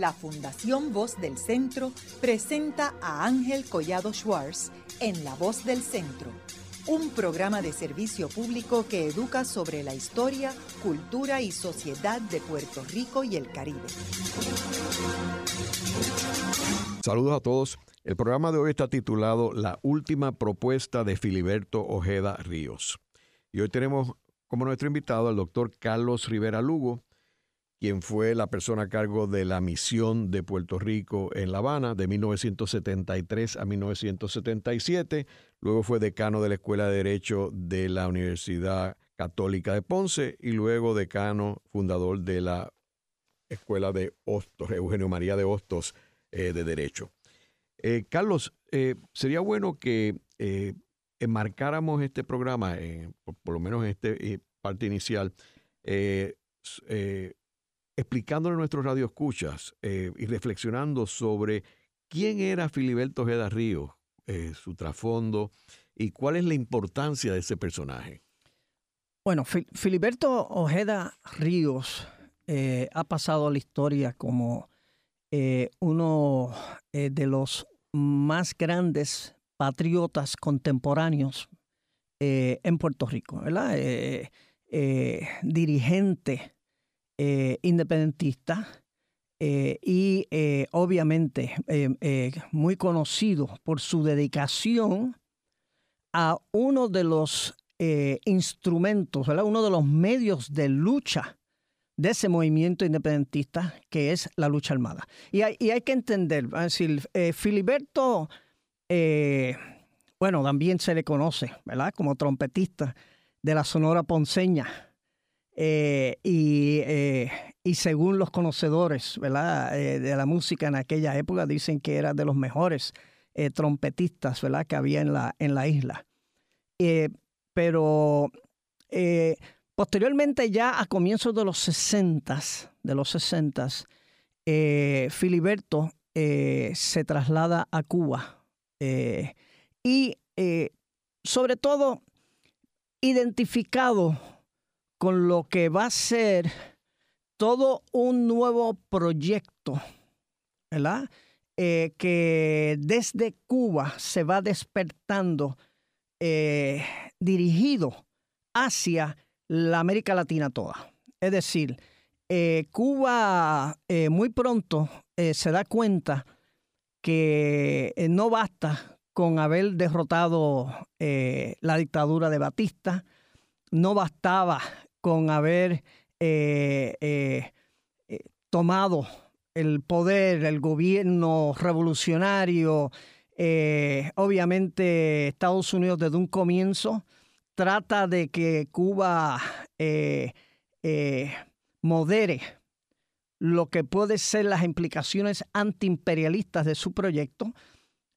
la Fundación Voz del Centro presenta a Ángel Collado Schwartz en La Voz del Centro, un programa de servicio público que educa sobre la historia, cultura y sociedad de Puerto Rico y el Caribe. Saludos a todos. El programa de hoy está titulado La última propuesta de Filiberto Ojeda Ríos. Y hoy tenemos como nuestro invitado al doctor Carlos Rivera Lugo, quien fue la persona a cargo de la misión de Puerto Rico en La Habana de 1973 a 1977. Luego fue decano de la Escuela de Derecho de la Universidad Católica de Ponce y luego decano fundador de la Escuela de Hostos, Eugenio María de Hostos eh, de Derecho. Eh, Carlos, eh, sería bueno que enmarcáramos este programa, por, lo menos en esta parte inicial, explicándole a nuestros radioescuchas eh, y reflexionando sobre quién era Filiberto Ojeda Ríos, eh, su trasfondo y cuál es la importancia de ese personaje. Bueno, Filiberto Ojeda Ríos eh, ha pasado a la historia como uno de los más grandes patriotas contemporáneos en Puerto Rico, ¿verdad? dirigente eh, independentista eh, y eh, obviamente muy conocido por su dedicación a uno de los instrumentos, uno de los medios de lucha de ese movimiento independentista que es la lucha armada. Y hay, que entender, Filiberto, bueno, también se le conoce, ¿verdad? Como trompetista de la Sonora Ponceña, eh, eh, y, según los conocedores ¿verdad? Eh, de la música en aquella época, dicen que era de los mejores trompetistas ¿verdad? que había en la, en la isla. pero posteriormente, ya a comienzos de los 60, de los 60, Filiberto se traslada a Cuba y sobre todo identificado con lo que va a ser todo un nuevo proyecto, ¿verdad? Eh, que desde Cuba se va despertando eh, dirigido hacia la América Latina toda. Es decir, eh, Cuba muy pronto se da cuenta que no basta con haber derrotado la dictadura de Batista, no bastaba con haber eh, eh, eh, tomado el poder, el gobierno revolucionario. obviamente Estados Unidos desde un comienzo trata de que Cuba modere lo que puede ser las implicaciones antiimperialistas de su proyecto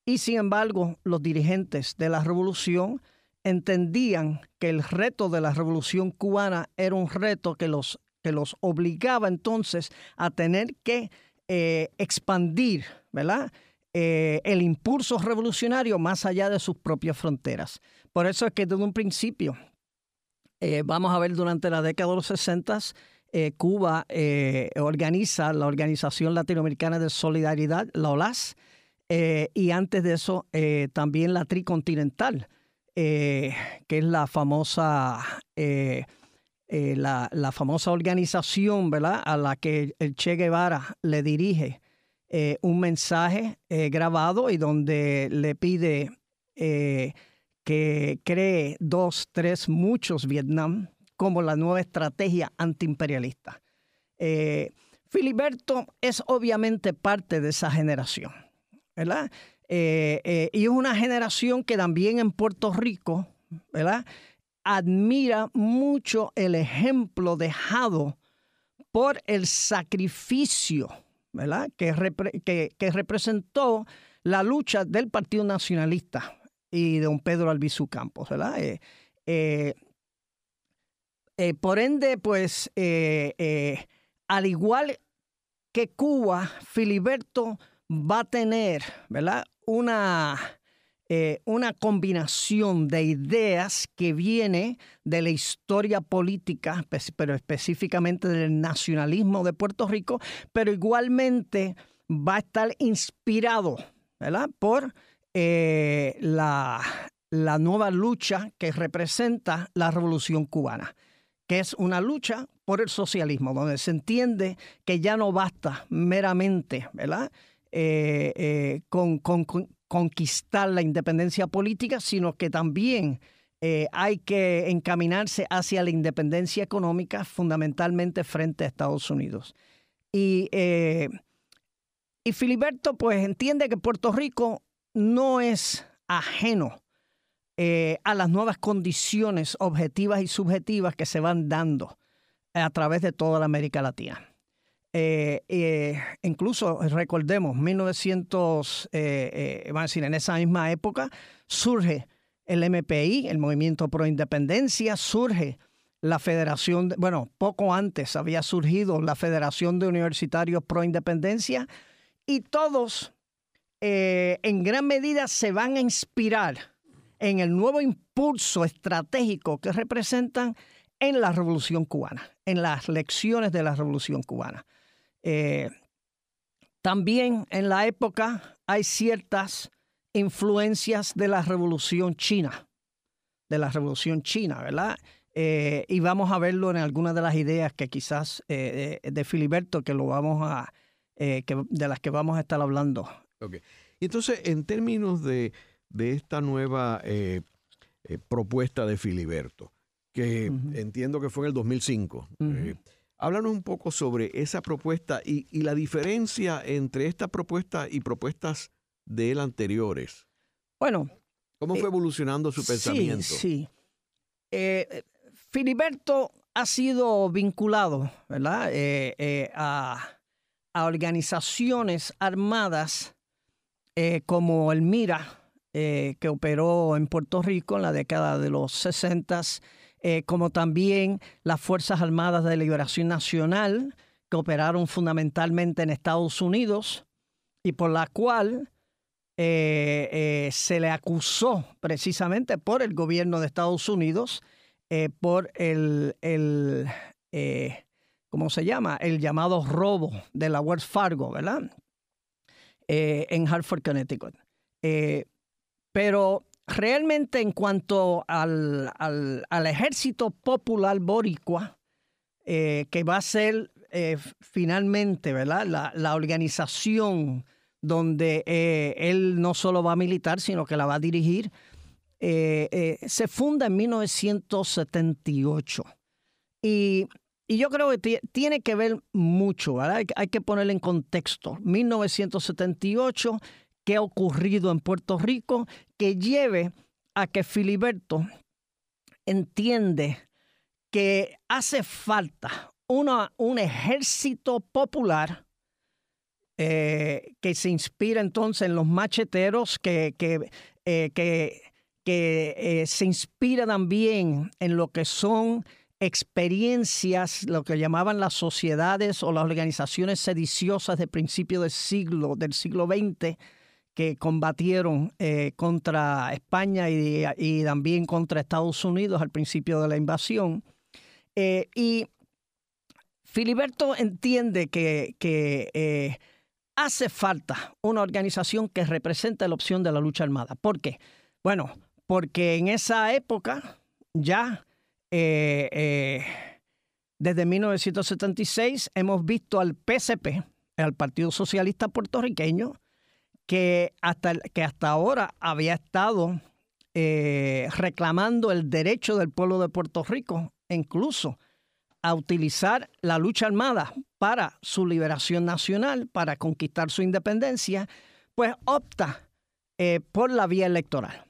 y sin embargo los dirigentes de la revolución entendían que el reto de la revolución cubana era un reto que los, que los obligaba entonces a tener que eh, expandir, ¿verdad? Eh, el impulso revolucionario más allá de sus propias fronteras. Por eso es que desde un principio, eh, vamos a ver durante la década de los 60, Cuba organiza la Organización Latinoamericana de Solidaridad, la OLAS, y antes de eso también la Tricontinental, eh, que es la famosa, eh, eh, la, famosa organización ¿verdad? a la que Che Guevara le dirige un mensaje grabado y donde le pide que cree dos, tres, muchos Vietnam como la nueva estrategia antiimperialista. Filiberto es obviamente parte de esa generación, ¿verdad? Eh, eh, y es una generación que también en Puerto Rico, ¿verdad? Admira mucho el ejemplo dejado por el sacrificio, ¿verdad? Que, que, representó la lucha del Partido Nacionalista y de don Pedro Albizu Campos, ¿verdad? Eh, por ende, pues, al igual que Cuba, Filiberto va a tener, ¿verdad? Una, eh, una combinación de ideas que viene de la historia política, pero específicamente del nacionalismo de Puerto Rico, pero igualmente va a estar inspirado ¿verdad? por eh, la, la nueva lucha que representa la revolución cubana, que es una lucha por el socialismo, donde se entiende que ya no basta meramente ¿verdad? Eh, con, conquistar la independencia política, sino que también eh, hay que encaminarse hacia la independencia económica, fundamentalmente frente a Estados Unidos. Y, eh, y Filiberto pues entiende que Puerto Rico no es ajeno eh, a las nuevas condiciones objetivas y subjetivas que se van dando a través de toda la América Latina. Eh, eh, incluso recordemos, 1900, eh, a decir, en esa misma época surge el MPI, el Movimiento Pro Independencia, surge la Federación, bueno, poco antes había surgido la Federación de Universitarios Pro Independencia y todos en gran medida se van a inspirar en el nuevo impulso estratégico que representan en la Revolución Cubana, en las lecciones de la Revolución Cubana. Eh, también en la época hay ciertas influencias de la revolución china, de la revolución china, ¿verdad? Eh, y vamos a verlo en algunas de las ideas que quizás eh, de Filiberto, que lo vamos a, que, de las que vamos a estar hablando. Okay. Y entonces, en términos de, de esta nueva propuesta de Filiberto, que entiendo que fue en el 2005, Háblanos un poco sobre esa propuesta y, la diferencia entre esta propuesta y propuestas de él anteriores. Bueno. ¿Cómo fue eh, evolucionando su pensamiento? Sí, sí. Eh, Filiberto ha sido vinculado, ¿verdad? Eh, a, organizaciones armadas como el MIRA, que operó en Puerto Rico en la década de los 60 eh, como también las Fuerzas Armadas de Liberación Nacional, que operaron fundamentalmente en Estados Unidos y por la cual eh, eh, se le acusó precisamente por el gobierno de Estados Unidos por el, el ¿cómo se llama? El llamado robo de la Wells Fargo, ¿verdad? en Hartford, Connecticut. pero realmente en cuanto al, ejército popular boricua, eh, que va a ser eh, finalmente ¿verdad? La, organización donde eh, él no solo va a militar, sino que la va a dirigir, se funda en 1978. Y, y yo creo que tiene que ver mucho, ¿verdad? Hay, que ponerle en contexto. 1978 qué ha ocurrido en Puerto Rico que lleve a que Filiberto entiende que hace falta una, un ejército popular eh, que se inspira entonces en los macheteros, que, que, eh, que, eh, se inspira también en lo que son experiencias, lo que llamaban las sociedades o las organizaciones sediciosas de principio del siglo, del siglo XX, que combatieron eh, contra España y, también contra Estados Unidos al principio de la invasión. Eh, y Filiberto entiende que, eh, hace falta una organización que represente la opción de la lucha armada. ¿Por qué? Bueno, porque en esa época ya desde 1976 hemos visto al PSP, al Partido Socialista Puertorriqueño, que hasta, que hasta ahora había estado eh, reclamando el derecho del pueblo de Puerto Rico, incluso a utilizar la lucha armada para su liberación nacional, para conquistar su independencia, pues opta eh, por la vía electoral.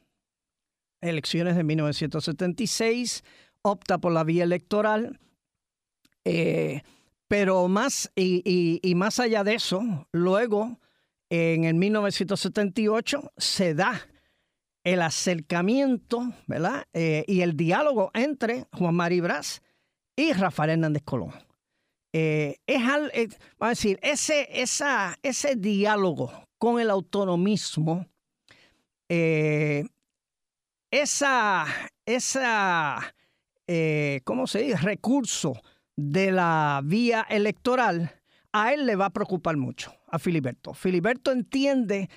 Elecciones de 1976, opta por la vía electoral, eh, pero más y, más allá de eso, luego en el 1978 se da el acercamiento ¿verdad? Eh, y el diálogo entre Juan Mari Brás y Rafael Hernández Colón. Eh, es, eh, vamos a decir, ese, esa, ese diálogo con el autonomismo esa, esa ¿cómo se dice?, recurso de la vía electoral, a él le va a preocupar mucho, a Filiberto. Filiberto entiende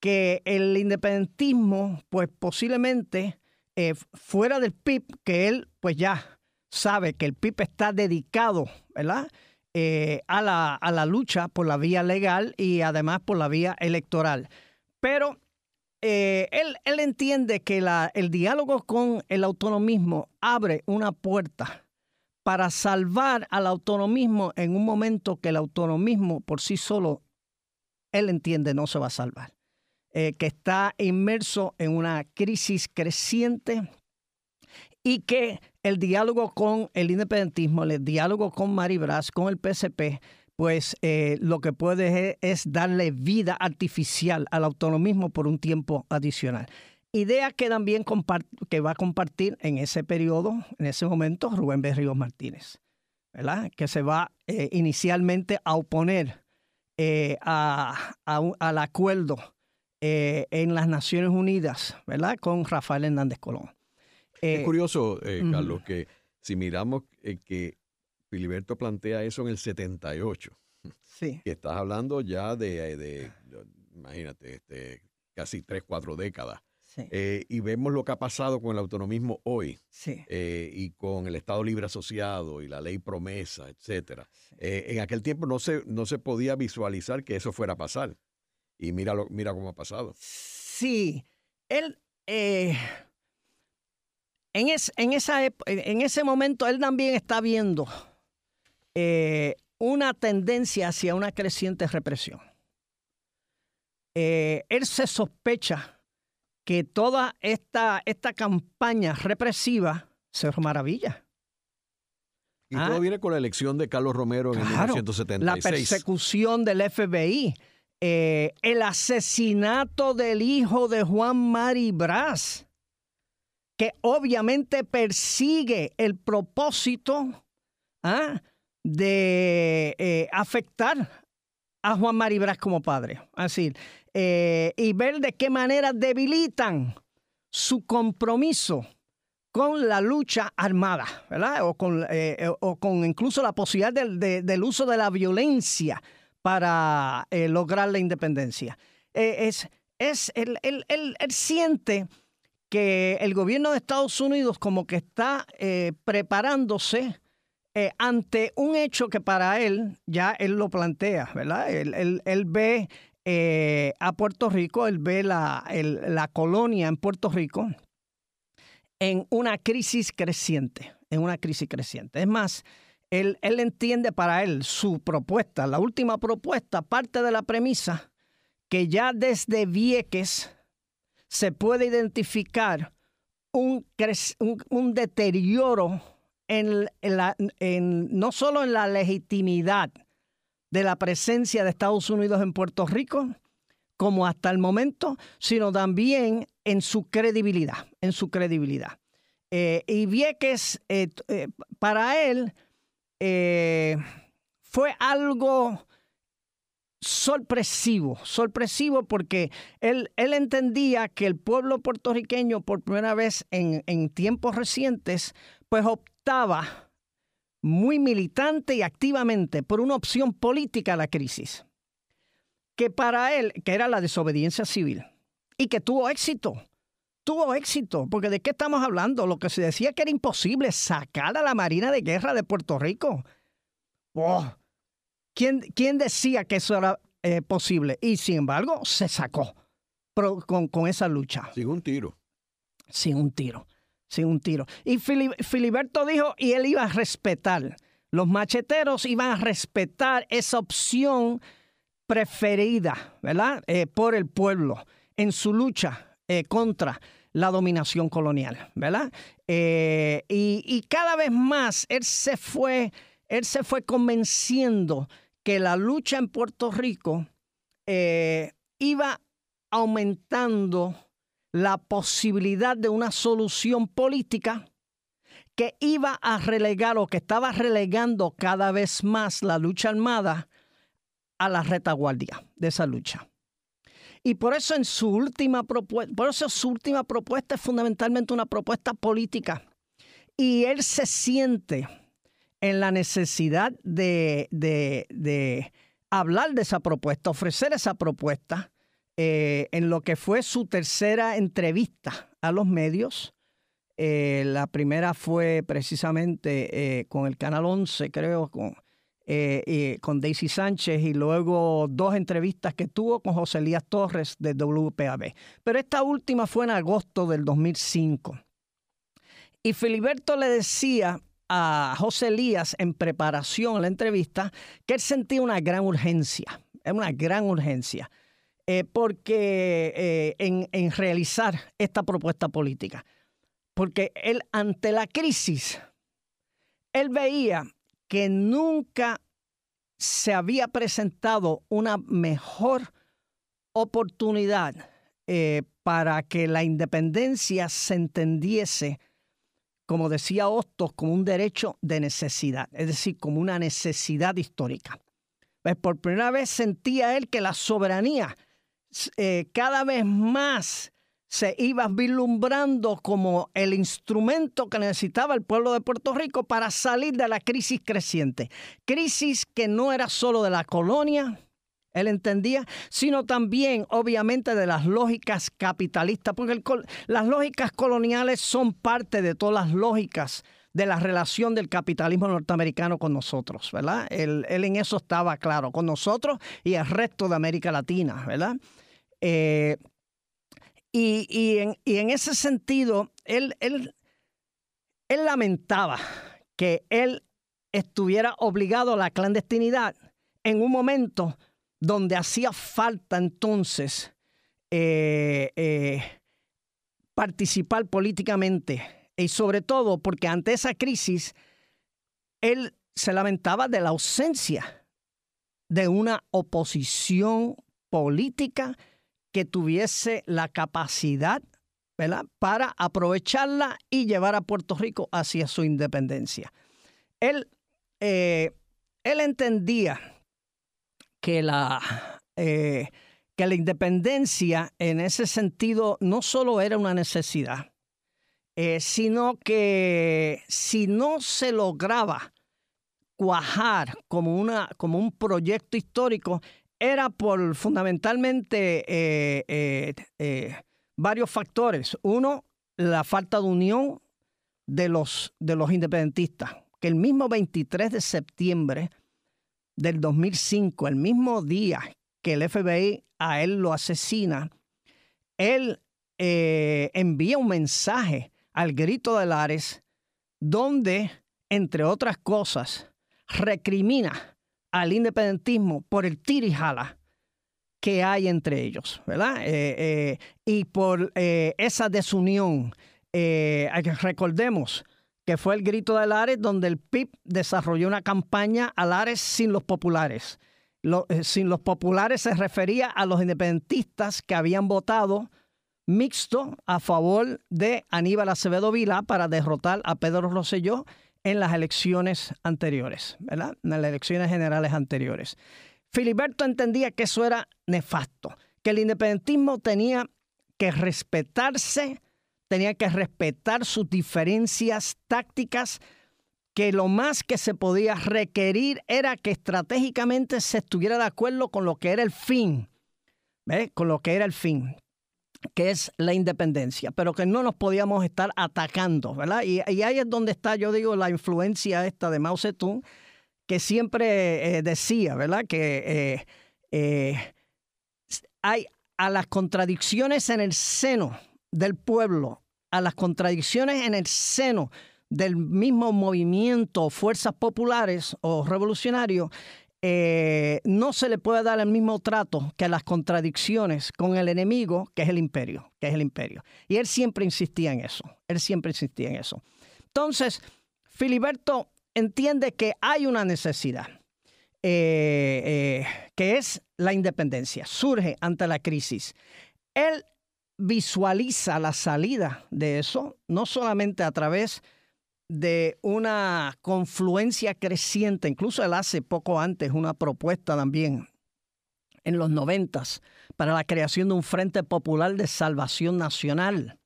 que el independentismo, pues posiblemente eh, fuera del PIB, que él pues ya sabe que el PIB está dedicado, ¿verdad? Eh, a, la, a la lucha por la vía legal y además por la vía electoral. Pero eh, él, él, entiende que la, el diálogo con el autonomismo abre una puerta para salvar al autonomismo en un momento que el autonomismo por sí solo, él entiende, no se va a salvar. Eh, que está inmerso en una crisis creciente y que el diálogo con el independentismo, el diálogo con Maribras, con el PSP, pues eh, lo que puede es, darle vida artificial al autonomismo por un tiempo adicional. Idea que también que va a compartir en ese periodo, en ese momento, Rubén Berríos Martínez, ¿verdad? Que se va eh, inicialmente a oponer eh, al acuerdo en las Naciones Unidas, ¿verdad? Con Rafael Hernández Colón. es curioso, Carlos, que si miramos que Filiberto plantea eso en el 78. Sí. Que estás hablando ya de, imagínate, este, casi tres, cuatro décadas. Sí. Eh, y vemos lo que ha pasado con el autonomismo hoy sí. Eh, y con el Estado Libre Asociado y la ley promesa, etcétera. Eh, en aquel tiempo no se, no se podía visualizar que eso fuera a pasar. Y mira, mira cómo ha pasado. Sí, él, en, en, esa, en ese momento él también está viendo una tendencia hacia una creciente represión. Él se sospecha que toda esta, esta campaña represiva se maravilla. Y todo ah. viene con la elección de Carlos Romero en 1976. La persecución del FBI, eh, el asesinato del hijo de Juan Mari Brás, que obviamente persigue el propósito ¿ah? de eh, afectar a Juan Maribras como padre. Así, eh, y ver de qué manera debilitan su compromiso con la lucha armada, ¿verdad? O con, eh, o con incluso la posibilidad del, uso de la violencia para lograr la independencia. es, es él, él, siente que el gobierno de Estados Unidos como que está preparándose eh, ante un hecho que para él, ya él lo plantea, ¿verdad? Él, ve eh, a Puerto Rico, él ve la, la colonia en Puerto Rico en una crisis creciente, en una crisis creciente. Es más, él, él, entiende para él su propuesta, la última propuesta, parte de la premisa que ya desde Vieques se puede identificar un, un, deterioro en, no solo en la legitimidad de la presencia de Estados Unidos en Puerto Rico, como hasta el momento, sino también en su credibilidad, en su credibilidad. Eh, y Vieques, eh, eh, para él, fue algo sorpresivo, sorpresivo porque él, él, entendía que el pueblo puertorriqueño por primera vez en, tiempos recientes, pues estaba muy militante y activamente por una opción política a la crisis, que para él, que era la desobediencia civil, y que tuvo éxito, tuvo éxito, porque ¿de qué estamos hablando? Lo que se decía que era imposible sacar a la Marina de Guerra de Puerto Rico. Oh, ¿quién, ¿Quién, decía que eso era eh, posible? Y sin embargo, se sacó con, con esa lucha. Sin un tiro. Sin un tiro sin un tiro. Y Filiberto dijo, y él iba a respetar, los macheteros iban a respetar esa opción preferida, ¿verdad? Eh, por el pueblo en su lucha eh, contra la dominación colonial, ¿verdad? Eh, y, y, cada vez más él se fue, él se fue convenciendo que la lucha en Puerto Rico iba aumentando la posibilidad de una solución política que iba a relegar o que estaba relegando cada vez más la lucha armada a la retaguardia de esa lucha. Y por eso en su última propuesta, por eso su última propuesta es fundamentalmente una propuesta política. Y él se siente en la necesidad de, de, hablar de esa propuesta, ofrecer esa propuesta eh, en lo que fue su tercera entrevista a los medios. Eh, la primera fue precisamente eh, con el Canal 11, creo, con, con Daisy Sánchez y luego dos entrevistas que tuvo con José Elías Torres de WPAB. Pero esta última fue en agosto del 2005. Y Filiberto le decía a José Elías en preparación a la entrevista que él sentía una gran urgencia, una gran urgencia, eh, porque eh, en, realizar esta propuesta política. Porque él, ante la crisis, él veía que nunca se había presentado una mejor oportunidad eh, para que la independencia se entendiese como decía Hostos, como un derecho de necesidad, es decir, como una necesidad histórica. Pues por primera vez sentía él que la soberanía eh, cada vez más se iba vislumbrando como el instrumento que necesitaba el pueblo de Puerto Rico para salir de la crisis creciente. Crisis que no era solo de la colonia, él entendía, sino también obviamente de las lógicas capitalistas, porque las lógicas coloniales son parte de todas las lógicas de la relación del capitalismo norteamericano con nosotros, ¿verdad? Él, en eso estaba claro, con nosotros y el resto de América Latina, ¿verdad? Eh, y, en, ese sentido, él, él, él lamentaba que él estuviera obligado a la clandestinidad en un momento donde hacía falta entonces eh, eh, participar políticamente y sobre todo porque ante esa crisis él se lamentaba de la ausencia de una oposición política que tuviese la capacidad para aprovecharla y llevar a Puerto Rico hacia su independencia. Él, eh, él entendía que la, eh, que la independencia en ese sentido no solo era una necesidad, eh, sino que si no se lograba cuajar como, una, como un proyecto histórico, era por fundamentalmente eh, varios factores. Uno, la falta de unión de los, de los independentistas, que el mismo 23 de septiembre del 2005, el mismo día que el FBI a él lo asesina, él eh, envía un mensaje al grito de Lares donde, entre otras cosas, recrimina al independentismo por el tirijala que hay entre ellos, ¿verdad? Eh, eh, y por esa desunión. recordemos, que fue el grito de Lares, donde el PIB desarrolló una campaña a Lares sin los populares. Eh, sin los populares se refería a los independentistas que habían votado mixto a favor de Aníbal Acevedo Vila para derrotar a Pedro Rosselló en las elecciones anteriores, ¿verdad? En las elecciones generales anteriores. Filiberto entendía que eso era nefasto, que el independentismo tenía que respetarse tenía que respetar sus diferencias tácticas, que lo más que se podía requerir era que estratégicamente se estuviera de acuerdo con lo que era el fin, con lo que era el fin, que es la independencia, pero que no nos podíamos estar atacando, ¿verdad? Y, ahí es donde está, yo digo, la influencia esta de Mao Zedong, que siempre eh, decía, ¿verdad? Que eh, eh, hay a las contradicciones en el seno del pueblo a las contradicciones en el seno del mismo movimiento, fuerzas populares o revolucionarios, eh, no se le puede dar el mismo trato que las contradicciones con el enemigo, que es el imperio, que es el imperio. Y él siempre insistía en eso, él siempre insistía en eso. Entonces, Filiberto entiende que hay una necesidad, eh, eh, que es la independencia, surge ante la crisis. Él visualiza la salida de eso, no solamente a través de una confluencia creciente, incluso él hace poco antes una propuesta también en los noventas para la creación de un Frente Popular de Salvación Nacional,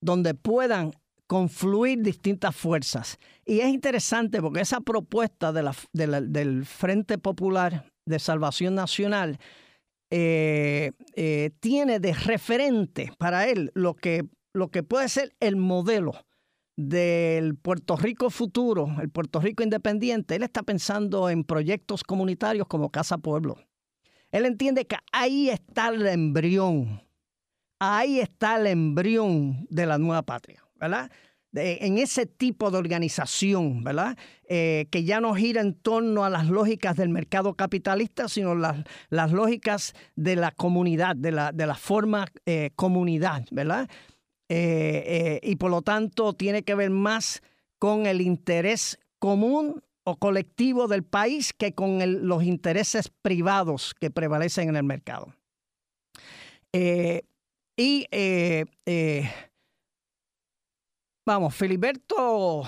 donde puedan confluir distintas fuerzas. Y es interesante porque esa propuesta del Frente Popular de Salvación Nacional eh, eh, tiene de referente para él lo que, lo que puede ser el modelo del Puerto Rico futuro, el Puerto Rico independiente. Él está pensando en proyectos comunitarios como Casa Pueblo. Él entiende que ahí está el embrión, ahí está el embrión de la nueva patria, ¿verdad? en ese tipo de organización, ¿verdad? Eh, que ya no gira en torno a las lógicas del mercado capitalista, sino las, las lógicas de la comunidad, de la, de forma eh, comunidad, ¿verdad? Eh, y por lo tanto tiene que ver más con el interés común o colectivo del país que con los intereses privados que prevalecen en el mercado. y Vamos, Filiberto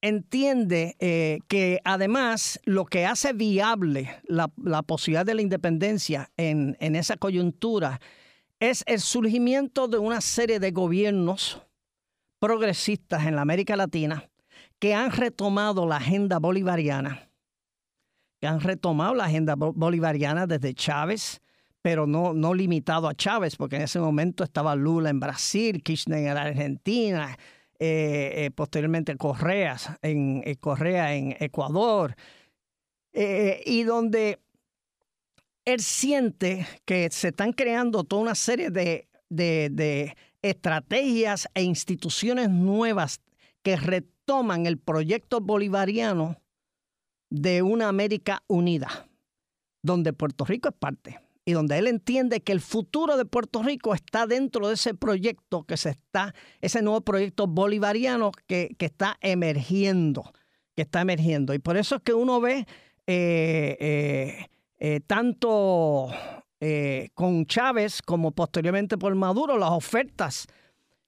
entiende eh, que además lo que hace viable la, posibilidad de la independencia en, esa coyuntura es el surgimiento de una serie de gobiernos progresistas en la América Latina que han retomado la agenda bolivariana, que han retomado la agenda bolivariana desde Chávez, pero no, no limitado a Chávez, porque en ese momento estaba Lula en Brasil, Kirchner en Argentina, eh, eh, posteriormente en, eh, Correa en Ecuador, y donde él siente que se están creando toda una serie de, de estrategias e instituciones nuevas que retoman el proyecto bolivariano de una América unida, donde Puerto Rico es parte y donde él entiende que el futuro de Puerto Rico está dentro de ese proyecto que se está, ese nuevo proyecto bolivariano que, está emergiendo, que está emergiendo. Y por eso es que uno ve eh, eh, eh, tanto con Chávez como posteriormente por Maduro las ofertas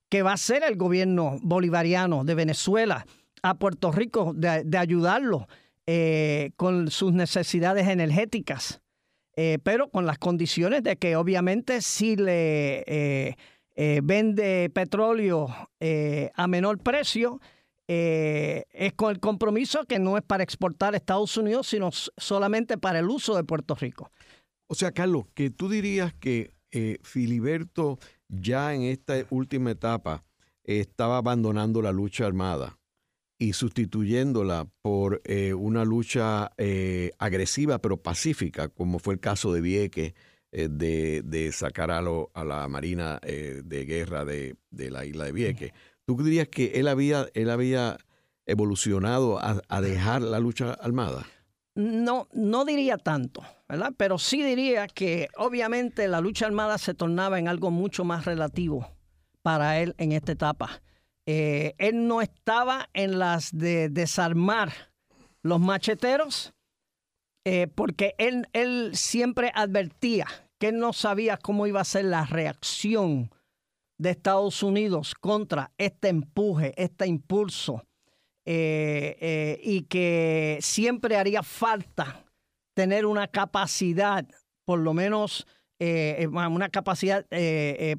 que va a hacer el gobierno bolivariano de Venezuela a Puerto Rico de, ayudarlo con sus necesidades energéticas. Eh, pero con las condiciones de que obviamente si le eh, eh, vende petróleo a menor precio, es con el compromiso que no es para exportar a Estados Unidos, sino solamente para el uso de Puerto Rico. O sea, Carlos, que tú dirías que Filiberto ya en esta última etapa estaba abandonando la lucha armada y sustituyéndola por eh, una lucha eh, agresiva pero pacífica, como fue el caso de Vieques, eh, de, sacar a, a la Marina de Guerra de, la isla de Vieques. ¿Tú dirías que él había, él había evolucionado a, dejar la lucha armada? No, no diría tanto, ¿verdad? Pero sí diría que obviamente la lucha armada se tornaba en algo mucho más relativo para él en esta etapa eh, él no estaba en las de desarmar los macheteros, eh, porque él, él siempre advertía que él no sabía cómo iba a ser la reacción de Estados Unidos contra este empuje, este impulso, eh, y que siempre haría falta tener una capacidad, por lo menos una capacidad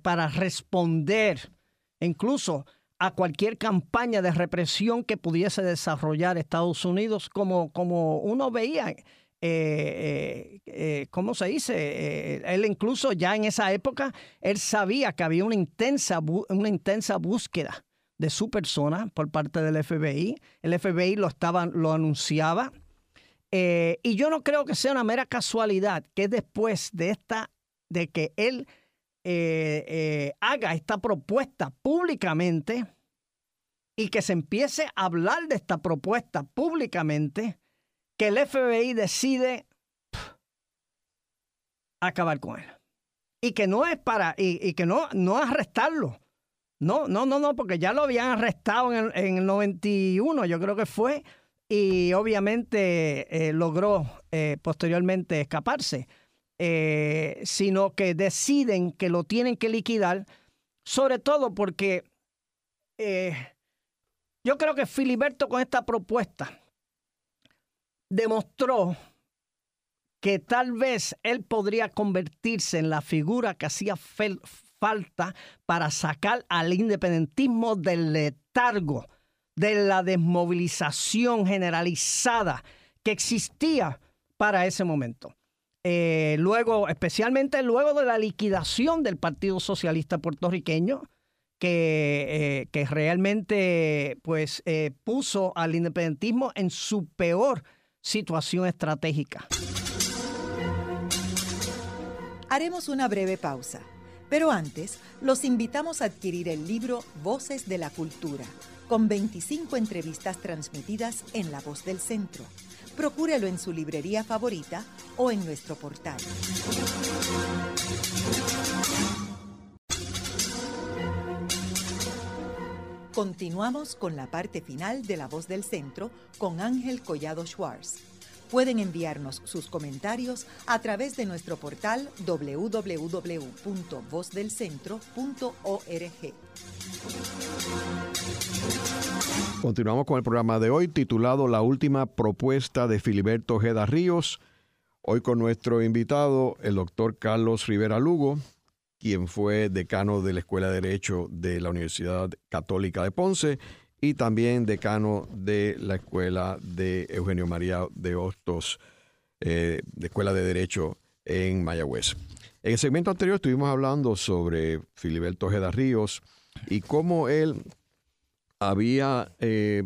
para responder, incluso a cualquier campaña de represión que pudiese desarrollar Estados Unidos, como, como uno veía, eh, eh, eh, ¿cómo se dice? él incluso ya en esa época, él sabía que había una intensa, una intensa búsqueda de su persona por parte del FBI. El FBI lo, lo anunciaba. y yo no creo que sea una mera casualidad que después de esta, de que él haga esta propuesta públicamente y que se empiece a hablar de esta propuesta públicamente, que el FBI decide acabar con él. Y que no es para, y, que no, no arrestarlo. No, no, no, no, porque ya lo habían arrestado en el, en el 91, yo creo que fue, y obviamente eh, logró posteriormente escaparse. Eh, sino que deciden que lo tienen que liquidar, sobre todo porque eh, yo creo que Filiberto con esta propuesta demostró que tal vez él podría convertirse en la figura que hacía falta para sacar al independentismo del letargo, de la desmovilización generalizada que existía para ese momento. Eh, luego, especialmente luego de la liquidación del Partido Socialista puertorriqueño, que, eh, realmente pues, eh, puso al independentismo en su peor situación estratégica. Haremos una breve pausa, pero antes los invitamos a adquirir el libro Voces de la Cultura, con 25 entrevistas transmitidas en La Voz del Centro procúrelo en su librería favorita o en nuestro portal. Continuamos con la parte final de La Voz del Centro con Ángel Collado Schwartz. Pueden enviarnos sus comentarios a través de nuestro portal www.vozdelcentro.org. Continuamos con el programa de hoy titulado La última propuesta de Filiberto Ojeda Ríos. Hoy con nuestro invitado, el doctor Carlos Rivera Lugo, quien fue decano de la Escuela de Derecho de la Universidad Católica de Ponce y también decano de la Escuela de Eugenio María de Hostos, eh, de Escuela de Derecho en Mayagüez. En el segmento anterior estuvimos hablando sobre Filiberto Ojeda Ríos y cómo él había eh,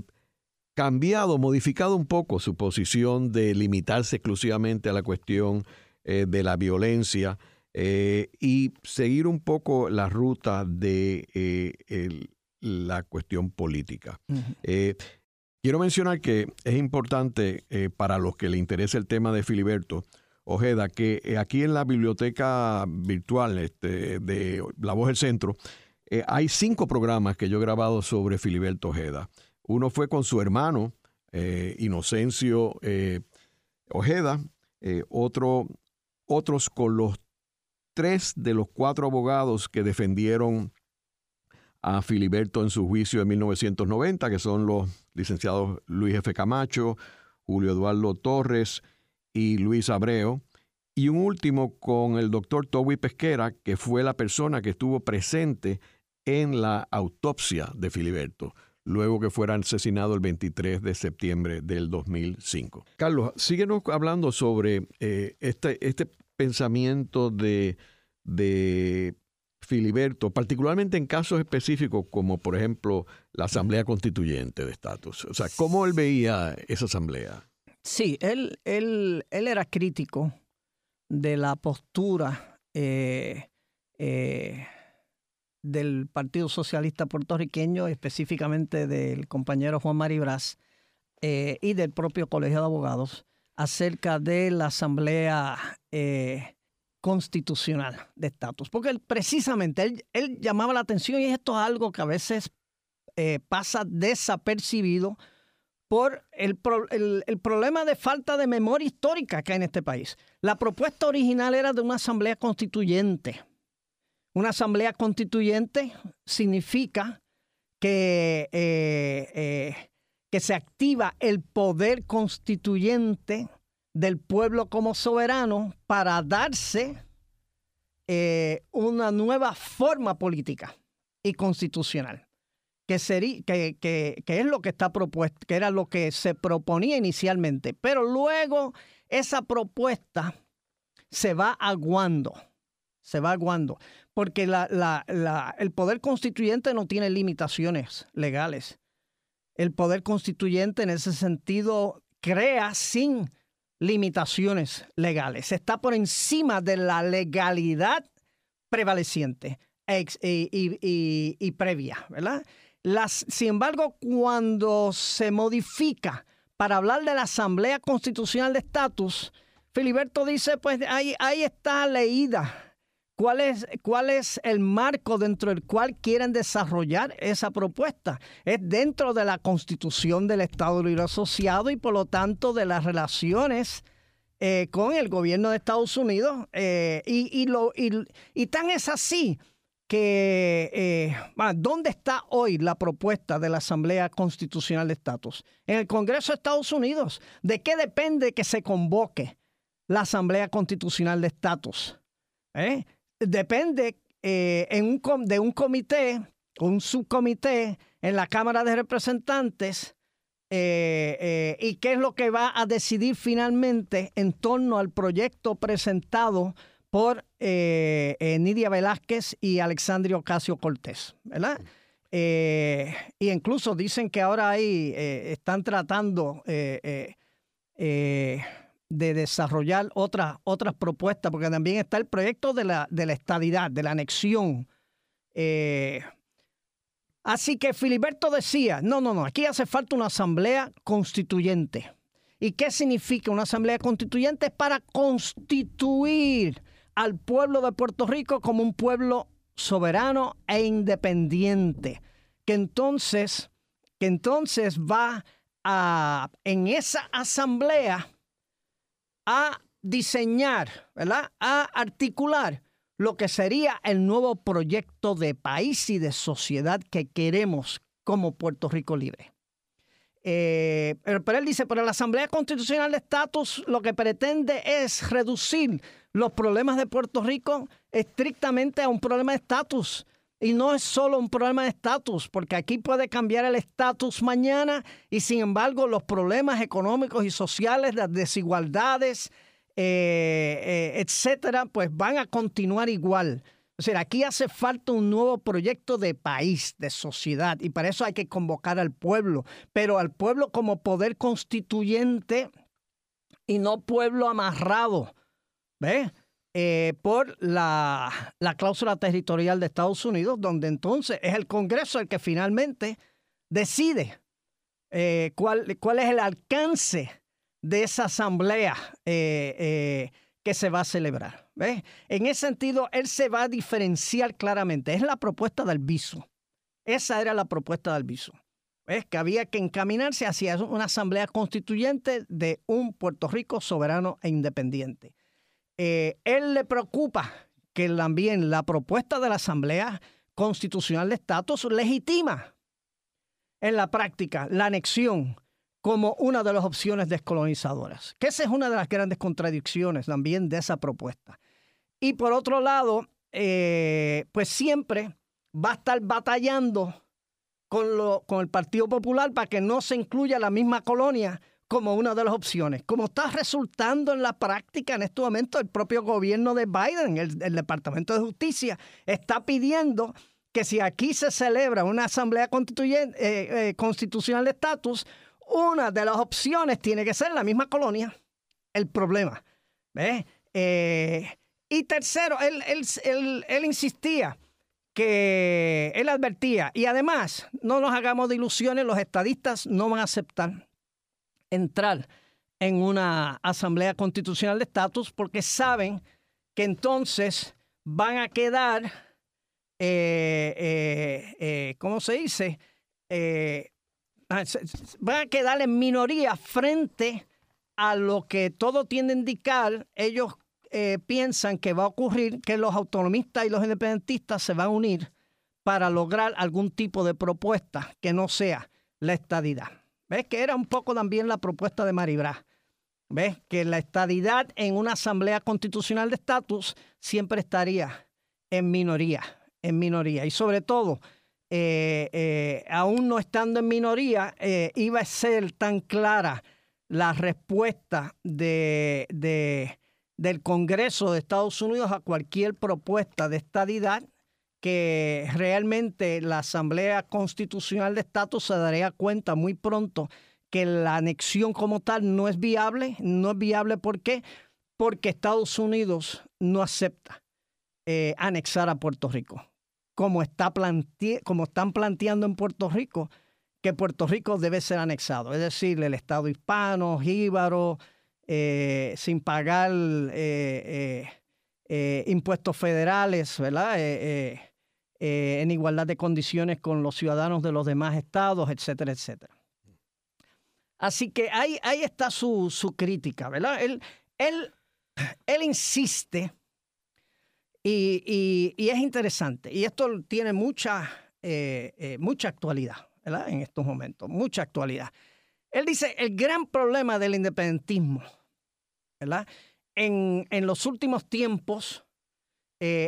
cambiado, modificado un poco su posición de limitarse exclusivamente a la cuestión eh, de la violencia eh, y seguir un poco la ruta de la cuestión política. quiero mencionar que es importante para los que le interesa el tema de Filiberto, Ojeda, que aquí en la biblioteca virtual este, de La Voz del Centro eh, hay cinco programas que yo he grabado sobre Filiberto Ojeda. Uno fue con su hermano, eh, Inocencio eh, Ojeda, otro, otros con los tres de los cuatro abogados que defendieron a Filiberto en su juicio de 1990, que son los licenciados Luis F. Camacho, Julio Eduardo Torres y Luis Abreu. Y un último con el doctor Toby Pesquera, que fue la persona que estuvo presente en la autopsia de Filiberto, luego que fuera asesinado el 23 de septiembre del 2005. Carlos, síguenos hablando sobre eh, este, este pensamiento de, de Filiberto, particularmente en casos específicos como por ejemplo la Asamblea Constituyente de Estatus. O sea, ¿cómo él veía esa asamblea? Sí, él, él, él era crítico de la postura eh, eh, del Partido Socialista Puertorriqueño, específicamente del compañero Juan Maribras eh, y del propio Colegio de Abogados, acerca de la Asamblea eh, Constitucional de Estatus. Porque él, precisamente él, llamaba la atención y esto es algo que a veces eh, pasa desapercibido por el, el, problema de falta de memoria histórica que hay en este país. La propuesta original era de una asamblea constituyente una asamblea constituyente significa que, eh, que se activa el poder constituyente del pueblo como soberano para darse eh, una nueva forma política y constitucional, que, sería, que, que, es lo que está propuesto, que era lo que se proponía inicialmente, pero luego esa propuesta se va aguando, se va aguando porque el poder constituyente no tiene limitaciones legales. El poder constituyente en ese sentido crea sin limitaciones legales. Está por encima de la legalidad prevaleciente y, previa, ¿verdad? sin embargo, cuando se modifica para hablar de la Asamblea Constitucional de Estatus, Filiberto dice, pues ahí, ahí está leída ¿Cuál es, ¿Cuál es el marco dentro del cual quieren desarrollar esa propuesta? Es dentro de la constitución del Estado Libre Asociado y por lo tanto de las relaciones eh, con el gobierno de Estados Unidos. Eh, y, y, tan es así que, eh, ¿dónde está hoy la propuesta de la Asamblea Constitucional de Estatus? En el Congreso de Estados Unidos. ¿De qué depende que se convoque? la Asamblea Constitucional de Estatus. ¿eh? Depende eh, en un, de un comité, un subcomité en la Cámara de Representantes eh, y qué es lo que va a decidir finalmente en torno al proyecto presentado por Nidia Velázquez y Alexandria Ocasio Cortés, ¿verdad? y incluso dicen que ahora ahí están tratando de desarrollar otras, otras propuestas, porque también está el proyecto de la, de la estadidad, de la anexión. Eh, así que Filiberto decía, no, no, no, aquí hace falta una asamblea constituyente. ¿Y qué significa una asamblea constituyente? Para constituir al pueblo de Puerto Rico como un pueblo soberano e independiente, que entonces, que entonces va a, en esa asamblea, a diseñar, ¿verdad? A articular lo que sería el nuevo proyecto de país y de sociedad que queremos como Puerto Rico libre. Eh, pero él dice, pero la Asamblea Constitucional de Estatus lo que pretende es reducir los problemas de Puerto Rico estrictamente a un problema de estatus. Y no es solo un problema de estatus, porque aquí puede cambiar el estatus mañana y sin embargo los problemas económicos y sociales, las desigualdades, eh, eh, etcétera, pues van a continuar igual. O sea, aquí hace falta un nuevo proyecto de país, de sociedad, y para eso hay que convocar al pueblo, pero al pueblo como poder constituyente y no pueblo amarrado. ¿Ves? Eh, por la, cláusula territorial de Estados Unidos, donde entonces es el Congreso el que finalmente decide eh, cuál, cuál, es el alcance de esa asamblea eh, que se va a celebrar. En ese sentido, él se va a diferenciar claramente. Es la propuesta del viso. Esa era la propuesta del viso. Es que había que encaminarse hacia una asamblea constituyente de un Puerto Rico soberano e independiente. Eh, él le preocupa que también la propuesta de la Asamblea Constitucional de Estatus legitima en la práctica la anexión como una de las opciones descolonizadoras, que esa es una de las grandes contradicciones también de esa propuesta. Y por otro lado, eh, pues siempre va a estar batallando con, lo, con el Partido Popular para que no se incluya la misma colonia como una de las opciones. Como está resultando en la práctica en este momento, el propio gobierno de Biden, el, Departamento de Justicia, está pidiendo que si aquí se celebra una asamblea constituyente, eh, eh, constitucional de estatus, una de las opciones tiene que ser la misma colonia. El problema. Eh, y tercero, él, él insistía que él advertía, y además, no nos hagamos de ilusiones, los estadistas no van a aceptar entrar en una asamblea constitucional de estatus porque saben que entonces van a quedar, eh, eh, eh, ¿cómo se dice? Ah, van a quedar en minoría frente a lo que todo tiende a indicar. Ellos piensan que va a ocurrir que los autonomistas y los independentistas se van a unir para lograr algún tipo de propuesta que no sea la estadidad. ¿Ves? Que era un poco también la propuesta de Maribra. ¿Ves? Que la estadidad en una asamblea constitucional de estatus siempre estaría en minoría, en minoría. Y sobre todo, eh, eh, aún no estando en minoría, eh, iba a ser tan clara la respuesta de, del Congreso de Estados Unidos a cualquier propuesta de estadidad que realmente la Asamblea Constitucional de Estatus se daría cuenta muy pronto que la anexión como tal no es viable. No es viable ¿por qué? Porque Estados Unidos no acepta eh, anexar a Puerto Rico. Como, está como están planteando en Puerto Rico, que Puerto Rico debe ser anexado. Es decir, el Estado hispano, jíbaro, eh, sin pagar eh, impuestos federales, ¿verdad? Eh, en igualdad de condiciones con los ciudadanos de los demás estados, etcétera, etcétera. Así que ahí, ahí está su, crítica, ¿verdad? Él, él, él insiste y, es interesante. Y esto tiene mucha, eh, eh, mucha actualidad, ¿verdad? En estos momentos, mucha actualidad. Él dice, el gran problema del independentismo, ¿verdad? en, los últimos tiempos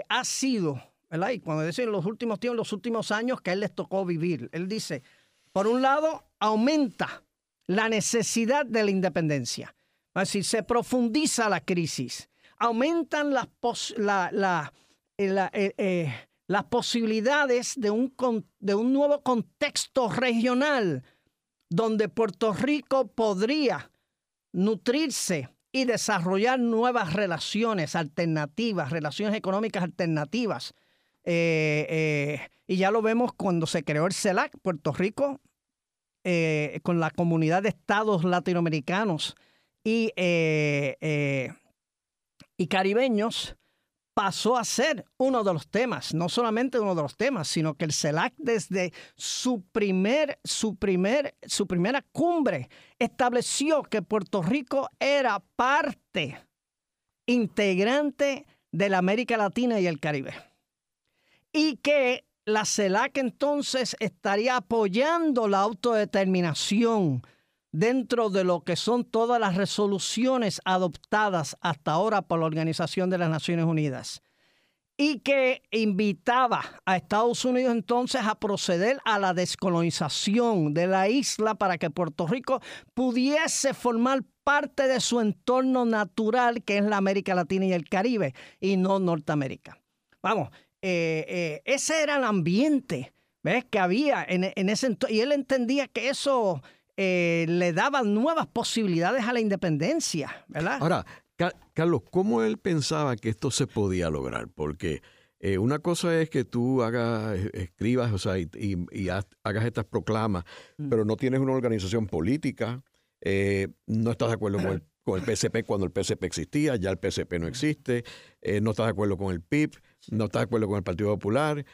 ha sido, ¿verdad? Y cuando dice en los últimos tiempos, los últimos años que a él les tocó vivir, él dice, por un lado, aumenta la necesidad de la independencia. Es decir, se profundiza la crisis, aumentan las, la, eh, eh, las posibilidades de un, de un nuevo contexto regional donde Puerto Rico podría nutrirse y desarrollar nuevas relaciones alternativas, relaciones económicas alternativas. Eh, y ya lo vemos cuando se creó el CELAC, Puerto Rico, con la comunidad de estados latinoamericanos y, y caribeños, pasó a ser uno de los temas, no solamente uno de los temas, sino que el CELAC desde su, primer, su, primer, su primera cumbre estableció que Puerto Rico era parte integrante de la América Latina y el Caribe. Y que la CELAC entonces estaría apoyando la autodeterminación dentro de lo que son todas las resoluciones adoptadas hasta ahora por la Organización de las Naciones Unidas y que invitaba a Estados Unidos entonces a proceder a la descolonización de la isla para que Puerto Rico pudiese formar parte de su entorno natural, que es la América Latina y el Caribe, y no Norteamérica. Vamos, eh, eh, ese era el ambiente ¿ves? que había en, en ese entorno, y él entendía que eso eh, le daban nuevas posibilidades a la independencia, ¿verdad? Ahora, Carlos, ¿cómo él pensaba que esto se podía lograr? Porque una cosa es que tú hagas, escribas, o sea, y, hagas estas proclamas, mm. pero no tienes una organización política, no estás de acuerdo con el, con el, PSP cuando el PSP existía, ya el PSP no existe, no estás de acuerdo con el PIB, no estás de acuerdo con el Partido Popular.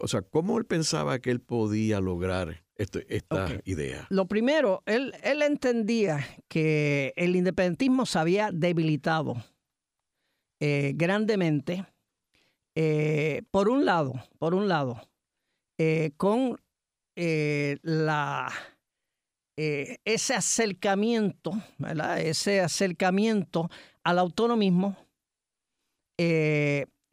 o sea, ¿cómo él pensaba que él podía lograr esta idea? Lo primero, él, él entendía que el independentismo se había debilitado eh, grandemente, eh, por un lado, por un lado, eh, con la, ese acercamiento, ¿verdad? ese acercamiento al autonomismo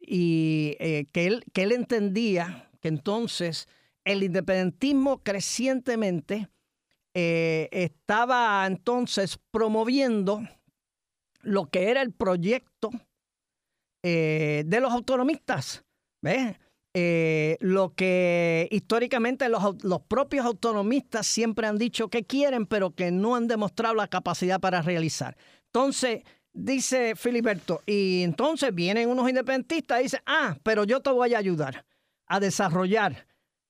y que, él, que él entendía que entonces el independentismo crecientemente eh, estaba entonces promoviendo lo que era el proyecto eh, de los autonomistas. Eh, lo que históricamente los, propios autonomistas siempre han dicho que quieren, pero que no han demostrado la capacidad para realizar. Entonces, dice Filiberto, y entonces vienen unos independentistas y dicen, ah, pero yo te voy a ayudar a desarrollar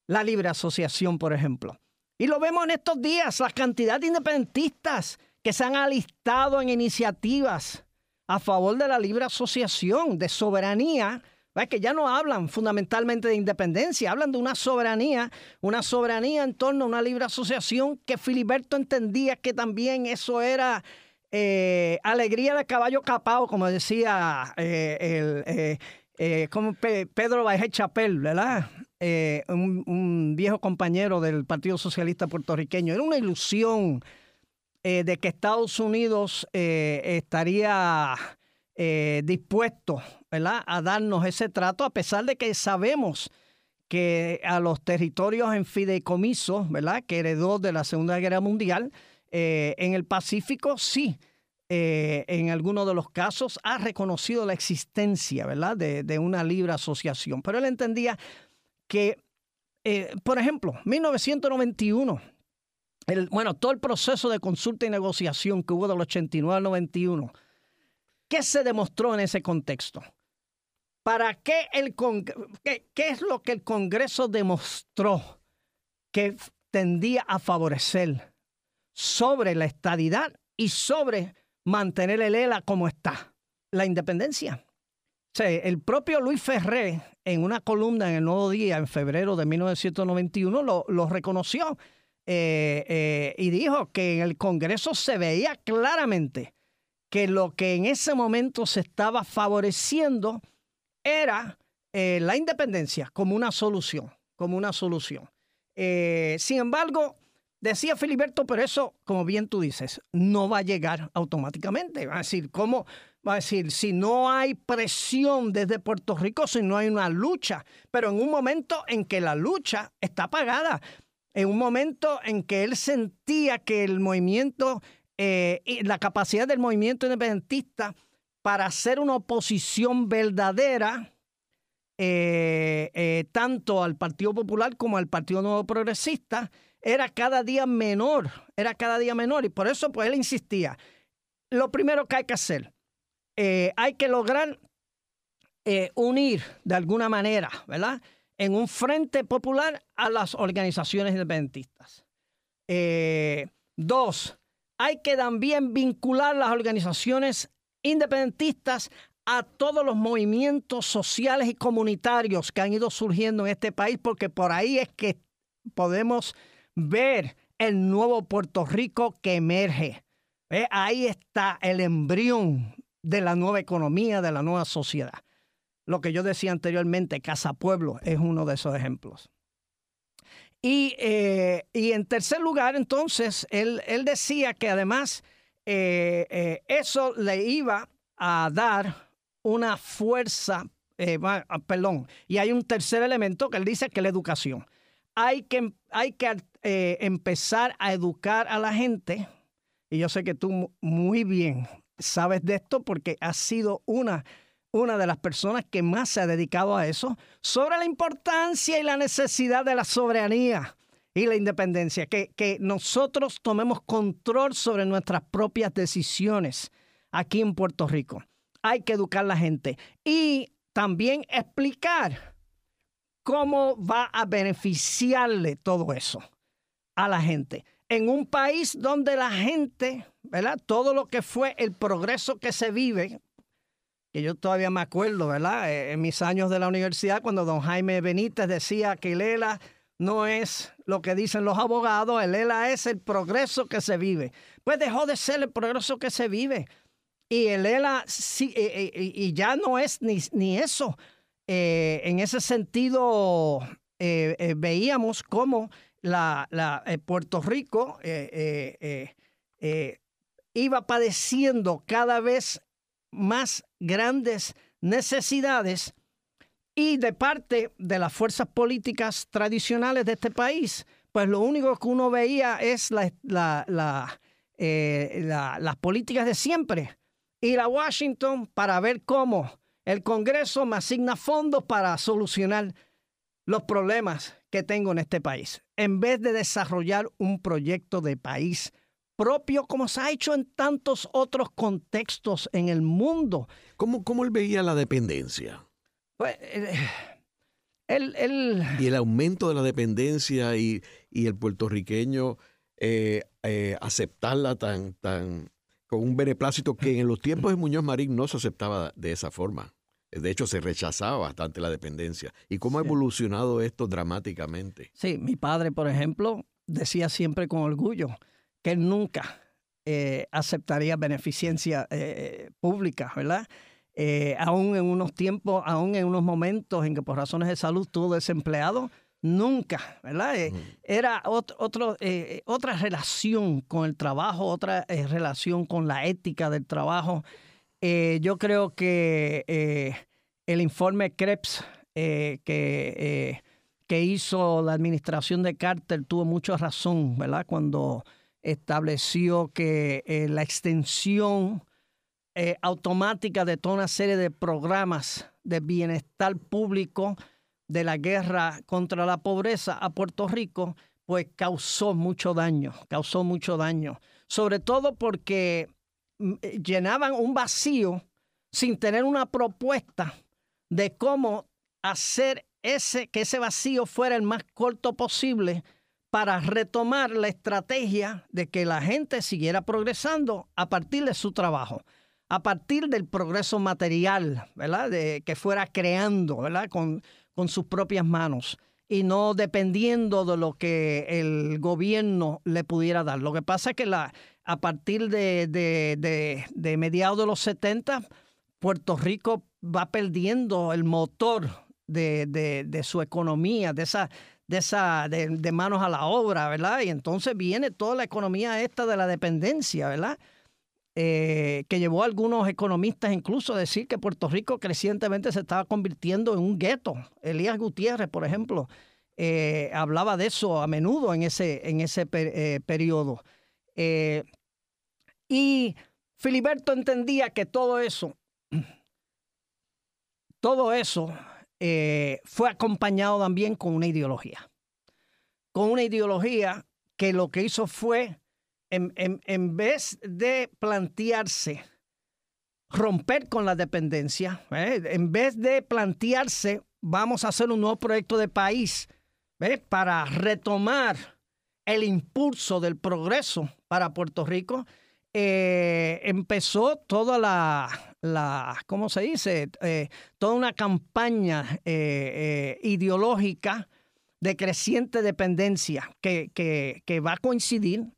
la libre asociación, por ejemplo. Y lo vemos en estos días, la cantidad de independentistas que se han alistado en iniciativas a favor de la libre asociación, de soberanía, que ya no hablan fundamentalmente de independencia, hablan de una soberanía, una soberanía en torno a una libre asociación que Filiberto entendía que también eso era eh, alegría de caballo capao, como decía eh, el, eh, Pedro Baje Chapel, ¿verdad? Un, viejo compañero del Partido Socialista puertorriqueño. Era una ilusión de que Estados Unidos estaría dispuesto a darnos ese trato, a pesar de que sabemos que a los territorios en fideicomiso, ¿verdad? que heredó de la Segunda Guerra Mundial, en el Pacífico sí. En algunos de los casos ha reconocido la existencia ¿verdad? De, una libre asociación. Pero él entendía que, eh, por ejemplo, 1991, el, bueno, todo el proceso de consulta y negociación que hubo del 89 al 91, ¿qué se demostró en ese contexto? ¿Para qué, el qué, qué es lo que el Congreso demostró que tendía a favorecer sobre la estadidad y sobre mantener el ELA como está? La independencia el propio Luis Ferré, en una columna en el Nuevo Día en febrero de 1991, lo, reconoció eh, eh, y dijo que en el Congreso se veía claramente que lo que en ese momento se estaba favoreciendo era eh, la independencia como una solución, como una solución. sin embargo, Decía Filiberto, pero eso, como bien tú dices, no va a llegar automáticamente. Va a decir, ¿cómo? Va a decir, si no hay presión desde Puerto Rico, si no hay una lucha, pero en un momento en que la lucha está pagada, en un momento en que él sentía que el movimiento, eh, la capacidad del movimiento independentista para hacer una oposición verdadera, eh, eh, tanto al Partido Popular como al Partido Nuevo Progresista, era cada día menor, era cada día menor. Y por eso pues él insistía, lo primero que hay que hacer, eh, hay que lograr eh, unir de alguna manera, ¿verdad? En un frente popular a las organizaciones independentistas. Eh, dos, hay que también vincular las organizaciones independentistas a todos los movimientos sociales y comunitarios que han ido surgiendo en este país, porque por ahí es que podemos ver el nuevo Puerto Rico que emerge. Ahí está el embrión de la nueva economía, de la nueva sociedad. Lo que yo decía anteriormente, Casa Pueblo es uno de esos ejemplos. Y, eh, en tercer lugar, entonces, él, decía que además eh, eh, eso le iba a dar una fuerza, perdón, y hay un tercer elemento que él dice que es la educación. Hay que, hay que eh, empezar a educar a la gente, y yo sé que tú muy bien sabes de esto porque has sido una, una de las personas que más se ha dedicado a eso, sobre la importancia y la necesidad de la soberanía y la independencia, que, que nosotros tomemos control sobre nuestras propias decisiones aquí en Puerto Rico. Hay que educar a la gente y también explicar cómo va a beneficiarle todo eso a la gente. En un país donde la gente, ¿verdad? Todo lo que fue el progreso que se vive, que yo todavía me acuerdo, ¿verdad? Eh, en mis años de la universidad, cuando don Jaime Benítez decía que el ELA no es lo que dicen los abogados, el ELA es el progreso que se vive. Pues dejó de ser el progreso que se vive. Y el ELA, sí, eh, eh, y ya no es ni, ni eso. En ese sentido, veíamos cómo la, eh, Puerto Rico eh, eh, iba padeciendo cada vez más grandes necesidades y de parte de las fuerzas políticas tradicionales de este país, pues lo único que uno veía es la, las políticas de siempre. Ir a Washington para ver cómo el Congreso me asigna fondos para solucionar los problemas que tengo en este país, en vez de desarrollar un proyecto de país propio como se ha hecho en tantos otros contextos en el mundo. ¿Cómo, cómo él veía la dependencia? Pues, Y el aumento de la dependencia y, el puertorriqueño eh, eh, aceptarla tan, tan, con un beneplácito que en los tiempos de Muñoz Marín no se aceptaba de esa forma. De hecho, se rechazaba bastante la dependencia. ¿Y cómo ha evolucionado esto dramáticamente? Sí, mi padre, por ejemplo, decía siempre con orgullo que nunca eh, aceptaría beneficencia eh, pública, ¿verdad? Eh, aún en unos tiempos, aún en unos momentos en que por razones de salud estuvo desempleado, nunca, ¿verdad? Era otro, otra relación con el trabajo, otra relación con la ética del trabajo. Eh, yo creo que eh, el informe Krebs eh, que, que hizo la administración de Carter tuvo mucha razón, ¿verdad? Cuando estableció que la extensión automática de toda una serie de programas de bienestar público de la guerra contra la pobreza a Puerto Rico, pues causó mucho daño, causó mucho daño, sobre todo porque llenaban un vacío sin tener una propuesta de cómo hacer ese, que ese vacío fuera el más corto posible para retomar la estrategia de que la gente siguiera progresando a partir de su trabajo, a partir del progreso material, ¿verdad? De que fuera creando, ¿verdad? Con, con sus propias manos y no dependiendo de lo que el gobierno le pudiera dar. Lo que pasa es que la, a partir de, mediados de los 70, Puerto Rico va perdiendo el motor de, su economía, de esa, de, esa, de, manos a la obra, ¿verdad? Y entonces viene toda la economía esta de la dependencia, ¿verdad? Eh, que llevó a algunos economistas incluso a decir que Puerto Rico crecientemente se estaba convirtiendo en un gueto. Elías Gutiérrez, por ejemplo, eh, hablaba de eso a menudo en ese, en ese eh, periodo. Y Filiberto entendía que todo eso, todo eso eh, fue acompañado también con una ideología. Con una ideología que lo que hizo fue, en, vez de plantearse romper con la dependencia, ¿eh? en vez de plantearse, vamos a hacer un nuevo proyecto de país para retomar el impulso del progreso para Puerto Rico, eh, empezó toda la, la, ¿cómo se dice? Eh, toda una campaña eh, ideológica de creciente dependencia que, que, va a coincidir,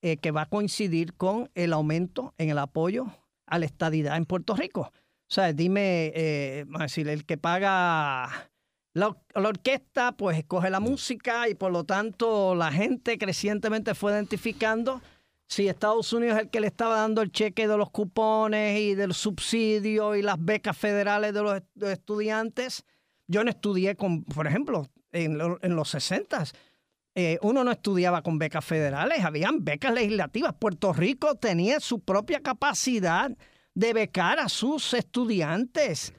que va a coincidir con el aumento en el apoyo a la estadidad en Puerto Rico. O sea, dime, vamos a el que paga la, la, orquesta, pues escoge la música y por lo tanto la gente crecientemente fue identificando si Estados Unidos es el que le estaba dando el cheque de los cupones y del subsidio y las becas federales de los, estudiantes, yo no estudié con, por ejemplo, en, los 60 eh, uno no estudiaba con becas federales, habían becas legislativas. Puerto Rico tenía su propia capacidad de becar a sus estudiantes.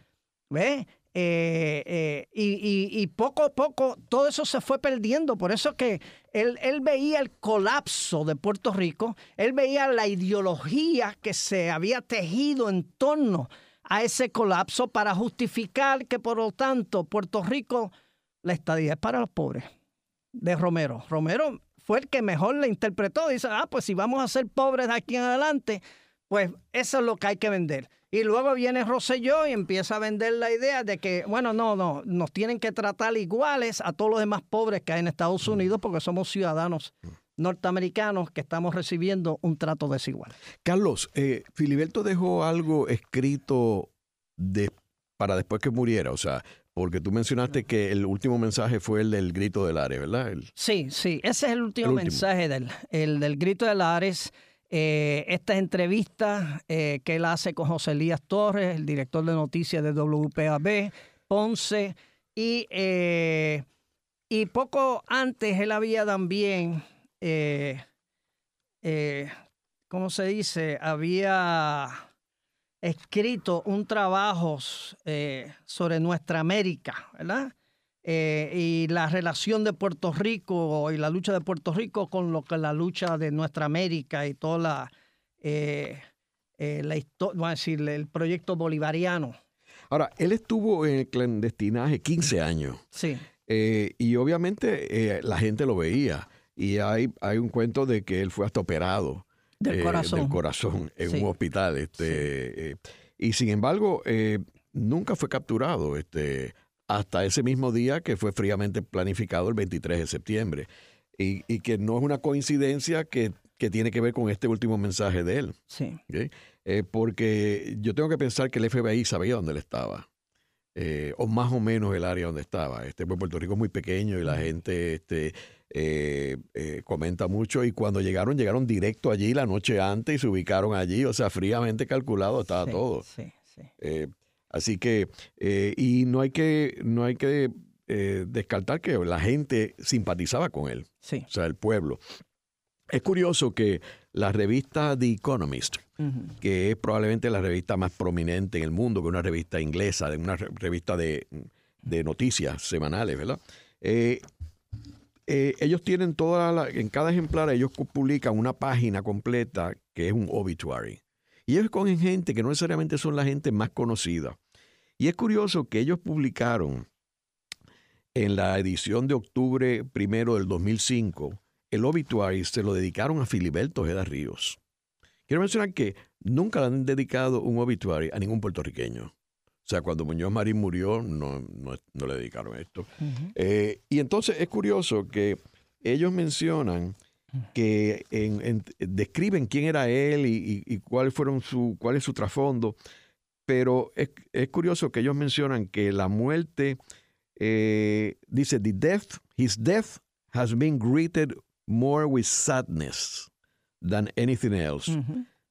¿Ves? Eh, eh, y, poco a poco todo eso se fue perdiendo. Por eso que él, él, veía el colapso de Puerto Rico, él veía la ideología que se había tejido en torno a ese colapso para justificar que por lo tanto Puerto Rico, la estadía es para los pobres. De Romero. Romero fue el que mejor le interpretó. Dice, ah, pues si vamos a ser pobres de aquí en adelante, pues eso es lo que hay que vender. Y luego viene Rosselló y empieza a vender la idea de que, bueno, no, no, nos tienen que tratar iguales a todos los demás pobres que hay en Estados mm. Unidos porque somos ciudadanos mm. norteamericanos que estamos recibiendo un trato desigual. Carlos, eh, Filiberto dejó algo escrito de, para después que muriera, o sea, porque tú mencionaste que el último mensaje fue el del grito del Ares, ¿verdad? Sí, sí, ese es el último, mensaje del, el del grito del Ares. Eh, esta entrevista eh, que él hace con José Elías Torres, el director de noticias de WPAB, Ponce, y, eh, y poco antes él había también, ¿cómo se dice? Había escrito un trabajo sobre nuestra América, ¿verdad? Eh, y la relación de Puerto Rico y la lucha de Puerto Rico con lo que la lucha de nuestra América y toda la, eh, eh, la historia, a decir, el proyecto bolivariano. Ahora, él estuvo en el clandestinaje 15 años. Sí. y obviamente la gente lo veía. Y hay, hay un cuento de que él fue hasta operado. Del corazón. Del corazón en un hospital. Este, y sin embargo, nunca fue capturado. Este, hasta ese mismo día que fue fríamente planificado el 23 de septiembre. Y, que no es una coincidencia que, tiene que ver con este último mensaje de él. Sí. Eh, porque yo tengo que pensar que el FBI sabía dónde él estaba. Eh, o más o menos el área donde estaba. Este, pues Puerto Rico es muy pequeño y la gente este, eh, comenta mucho. Y cuando llegaron, llegaron directo allí la noche antes y se ubicaron allí. O sea, fríamente calculado estaba todo. Sí, sí. Así que, eh, y no hay que, no hay que eh, descartar que la gente simpatizaba con él, sí. o sea, el pueblo. Es curioso que la revista The Economist, que es probablemente la revista más prominente en el mundo, que una revista inglesa, una revista de, noticias semanales, ¿verdad? Eh, ellos tienen toda la, en cada ejemplar ellos publican una página completa que es un obituary. Y ellos escogen gente que no necesariamente son la gente más conocida. Y es curioso que ellos publicaron en la edición de octubre primero del 2005, el obituary se lo dedicaron a Filiberto Ojeda Ríos. Quiero mencionar que nunca le han dedicado un obituary a ningún puertorriqueño. O sea, cuando Muñoz Marín murió, no, no, le dedicaron esto. Eh, y entonces es curioso que ellos mencionan que describen quién era él y, cuál, fueron su, cuál es su trasfondo, pero es, curioso que ellos mencionan que la muerte eh, dice, The death, his death has been greeted more with sadness than anything else.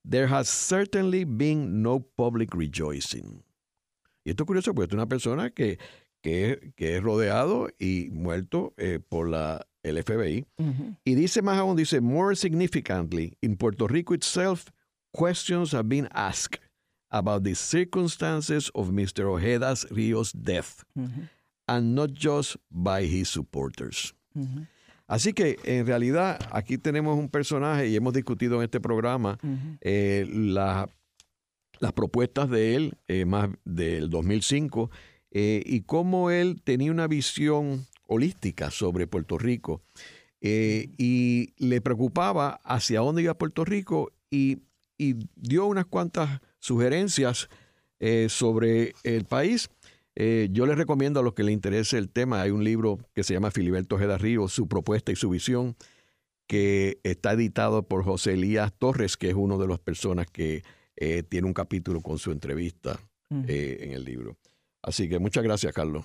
There has certainly been no public rejoicing. Y esto es curioso porque es una persona que, que, es rodeado y muerto eh, por la, el FBI. Y dice más aún, dice, more significantly, in Puerto Rico itself, questions have been asked about the circumstances of Mr. Ojeda's Rios' death, and not just by his supporters. Así que en realidad aquí tenemos un personaje y hemos discutido en este programa eh, las propuestas de él, eh, más del 2005, eh, y cómo él tenía una visión holística sobre Puerto Rico y le preocupaba hacia dónde iba Puerto Rico y, y dio unas cuantas sugerencias sobre el país eh, yo les recomiendo a los que les interese el tema, hay un libro que se llama Filiberto Ojeda Río, su propuesta y su visión, que está editado por José Elías Torres, que es uno de las personas que eh, tiene un capítulo con su entrevista eh, en el libro. Así que muchas gracias, Carlos.